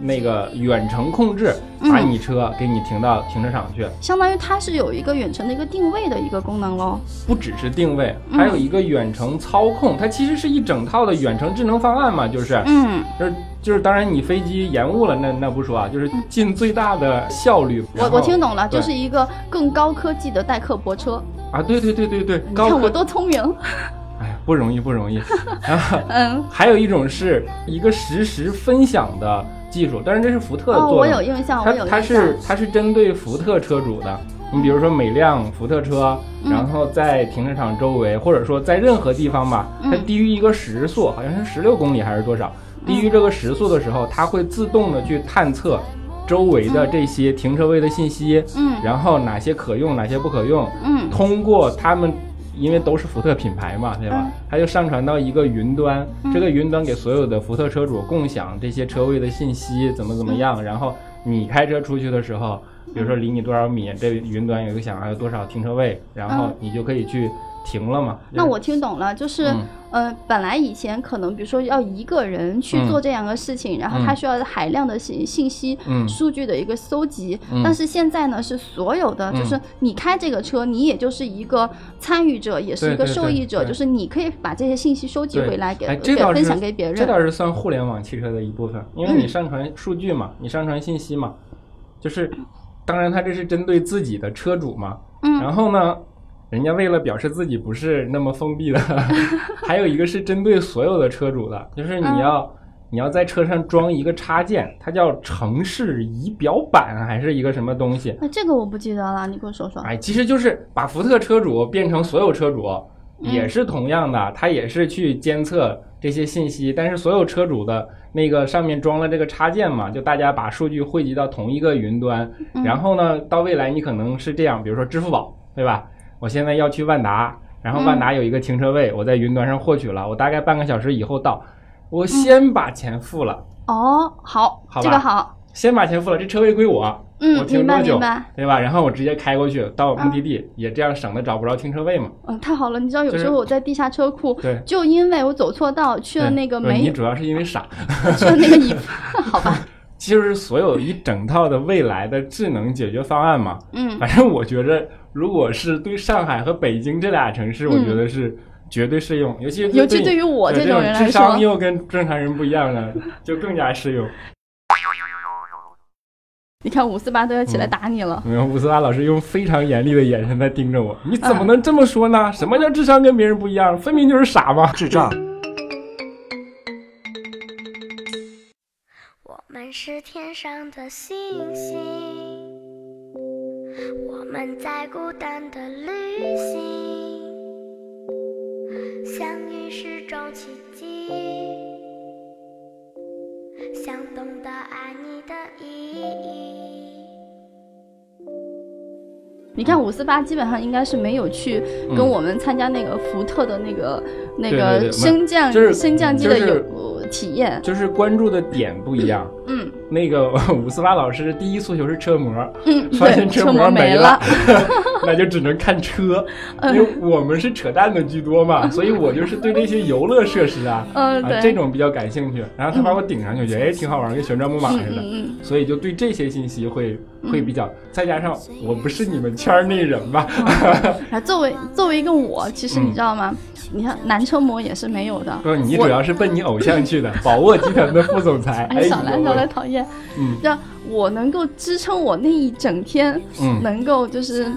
那个远程控制把你车给你停到停车场去，相当于它是有一个远程的一个定位的一个功能喽。不只是定位，还有一个远程操控，它其实是一整套的远程。智能方案嘛，就是，嗯，就是就是当然你飞机延误了，那那不说啊，就是尽最大的效率。我我听懂了，就是一个更高科技的代客泊车啊！对对对对对，高看我多聪明。<laughs> 哎呀，不容易不容易。<laughs> 然后嗯，还有一种是一个实时分享的技术，但是这是福特做的。我有印象，我有印象。它是它是针对福特车主的。你比如说每辆福特车，然后在停车场周围，或者说在任何地方吧，它低于一个时速，好像是十六公里还是多少？低于这个时速的时候，它会自动的去探测周围的这些停车位的信息，嗯，然后哪些可用，哪些不可用，嗯，通过他们，因为都是福特品牌嘛，对吧？它就上传到一个云端，这个云端给所有的福特车主共享这些车位的信息，怎么怎么样，然后你开车出去的时候。比如说离你多少米，这云端有一个想还有多少停车位，然后你就可以去停了嘛。那我听懂了，就是，呃，本来以前可能比如说要一个人去做这样的事情，然后他需要海量的信信息、数据的一个搜集，但是现在呢是所有的，就是你开这个车，你也就是一个参与者，也是一个受益者，就是你可以把这些信息收集回来给给分享给别人。这倒是算互联网汽车的一部分，因为你上传数据嘛，你上传信息嘛，就是。当然，他这是针对自己的车主嘛。嗯。然后呢，人家为了表示自己不是那么封闭的，<laughs> 还有一个是针对所有的车主的，就是你要你要在车上装一个插件，它叫城市仪表板还是一个什么东西？那这个我不记得了，你给我说说。哎，其实就是把福特车主变成所有车主，也是同样的，它也是去监测这些信息，但是所有车主的。那个上面装了这个插件嘛，就大家把数据汇集到同一个云端，然后呢，到未来你可能是这样，比如说支付宝，对吧？我现在要去万达，然后万达有一个停车位，我在云端上获取了，我大概半个小时以后到，我先把钱付了。哦，好，这个好。先把钱付了，这车位归我，嗯，我停多久，对吧？然后我直接开过去到目的地，也这样省得找不着停车位嘛。嗯，太好了，你知道有时候我在地下车库，对，就因为我走错道去了那个没，你主要是因为傻，<laughs> 去了那个一，<laughs> 好吧。<laughs> 就是所有一整套的未来的智能解决方案嘛。嗯，反正我觉着，如果是对上海和北京这俩城市，我觉得是绝对适用，尤其尤其对于我这种人来说，智商又跟正常人不一样的，<laughs> 就更加适用。你看五四八都要起来打你了。没有，五四八老师用非常严厉的眼神在盯着我。你怎么能这么说呢？什么叫智商跟别人不一样？分明就是傻嘛！智障。们是天上的星星，我们在孤单的旅行，相遇是种奇迹。想懂得爱你的意义。你看五四八基本上应该是没有去跟我们参加那个福特的那个那个升降升降机的有体验，就是关注的点不一样。嗯。那个五四八老师第一诉求是车模，<laughs> 嗯发现车模没了，<laughs> 那就只能看车，因为我们是扯淡的居多嘛，所以我就是对这些游乐设施啊，啊这种比较感兴趣。然后他把我顶上去，觉得哎挺好玩，跟旋转木马似的，所以就对这些信息会会比较。再加上我不是你们圈内人吧？啊，作为作为一个我，其实你知道吗？你看男车模也是没有的。不，你主要是奔你偶像去的，宝沃集团的副总裁。哎，少来少来，讨厌。嗯，让我能够支撑我那一整天，嗯，能够就是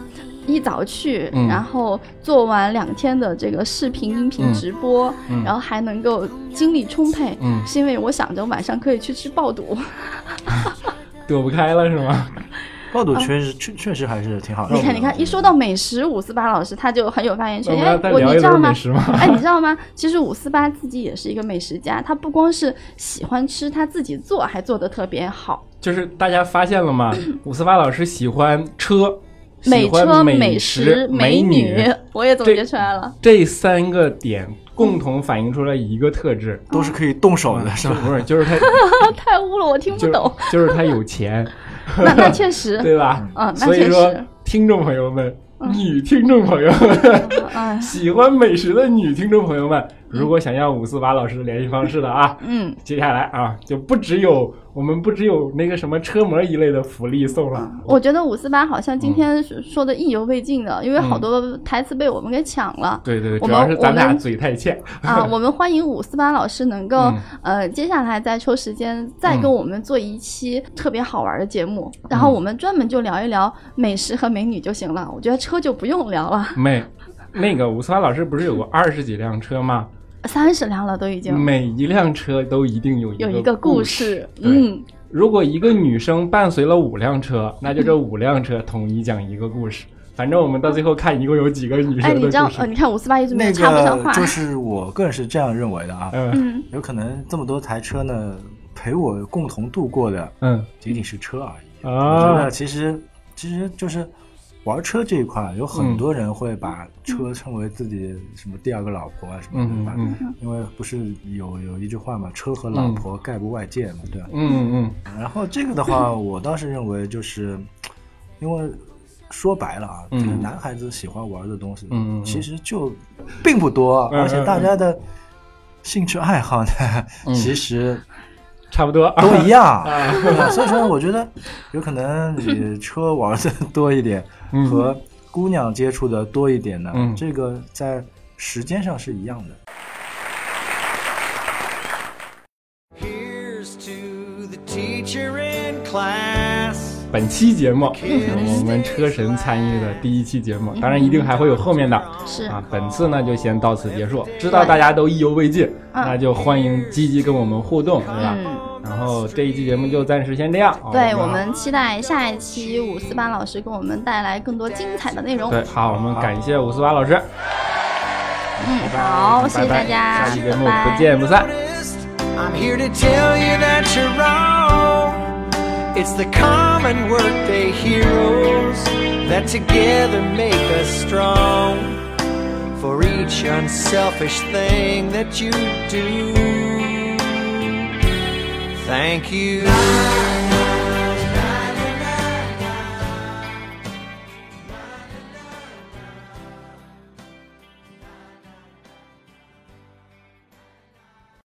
一早去，然后做完两天的这个视频、音频直播，然后还能够精力充沛，嗯，是因为我想着晚上可以去吃爆肚，<laughs> 躲不开了是吗？爆肚确实确确实还是挺好的。你看，你看，一说到美食，五四八老师他就很有发言权。哎，我你知道吗？哎，你知道吗？其实五四八自己也是一个美食家，他不光是喜欢吃，他自己做还做的特别好。就是大家发现了吗？五四八老师喜欢车、美车、美食、美女，我也总结出来了。这三个点共同反映出来一个特质，都是可以动手的，是吧？不是，就是他 <laughs> 太污了，我听不懂。<laughs> 就是他有钱。<laughs> 那那确实，<laughs> 对吧？嗯，所以说，听众朋友们，女听众朋友们，<laughs> 喜欢美食的女听众朋友们，如果想要五四八老师的联系方式的啊，嗯，接下来啊，就不只有我们不只有那个什么车模一类的福利送了。我觉得五四八好像今天说的意犹未尽的，因为好多台词被我们给抢了。对对对，主要是咱俩嘴太欠啊。<laughs> 我们欢迎五四八老师能够呃，接下来再抽时间再跟我们做一期特别好玩的节目，然后我们专门就聊一聊美食和美女就行了。我觉得车就不用聊了。美。那个五四八老师不是有过二十几辆车吗？三十辆了都已经。每一辆车都一定有有一个故事。嗯，如果一个女生伴随了五辆车，那就这五辆车统一讲一个故事。反正我们到最后看一共有几个女生哎，你知道？呃，你看五四八一直没插不上话。就是我个人是这样认为的啊。嗯。有可能这么多台车呢，陪我共同度过的，嗯，仅仅是车而已。啊。我觉得其实其实就是。玩车这一块，有很多人会把车称为自己什么第二个老婆啊什么的，嗯嗯。因为不是有有一句话嘛，车和老婆概不外借嘛，对吧？嗯嗯。然后这个的话，<laughs> 我倒是认为就是，因为说白了啊，这个男孩子喜欢玩的东西，嗯其实就并不多，而且大家的兴趣爱好呢，其实。差不多都一样，<laughs> <laughs> 所以说我觉得有可能你车玩的多一点，和姑娘接触的多一点呢，这个在时间上是一样的。本期节目是我们车神参与的第一期节目，当然一定还会有后面的。是啊，本次呢就先到此结束。知道大家都意犹未尽，那就欢迎积极跟我们互动，对吧？然后这一期节目就暂时先这样。对我们期待下一期五四八老师给我们带来更多精彩的内容。对，好，我们感谢五四八老师。嗯，好，谢谢大家，下期节目不见不散。It's the common workday heroes that together make us strong. For each unselfish thing that you do. Thank you.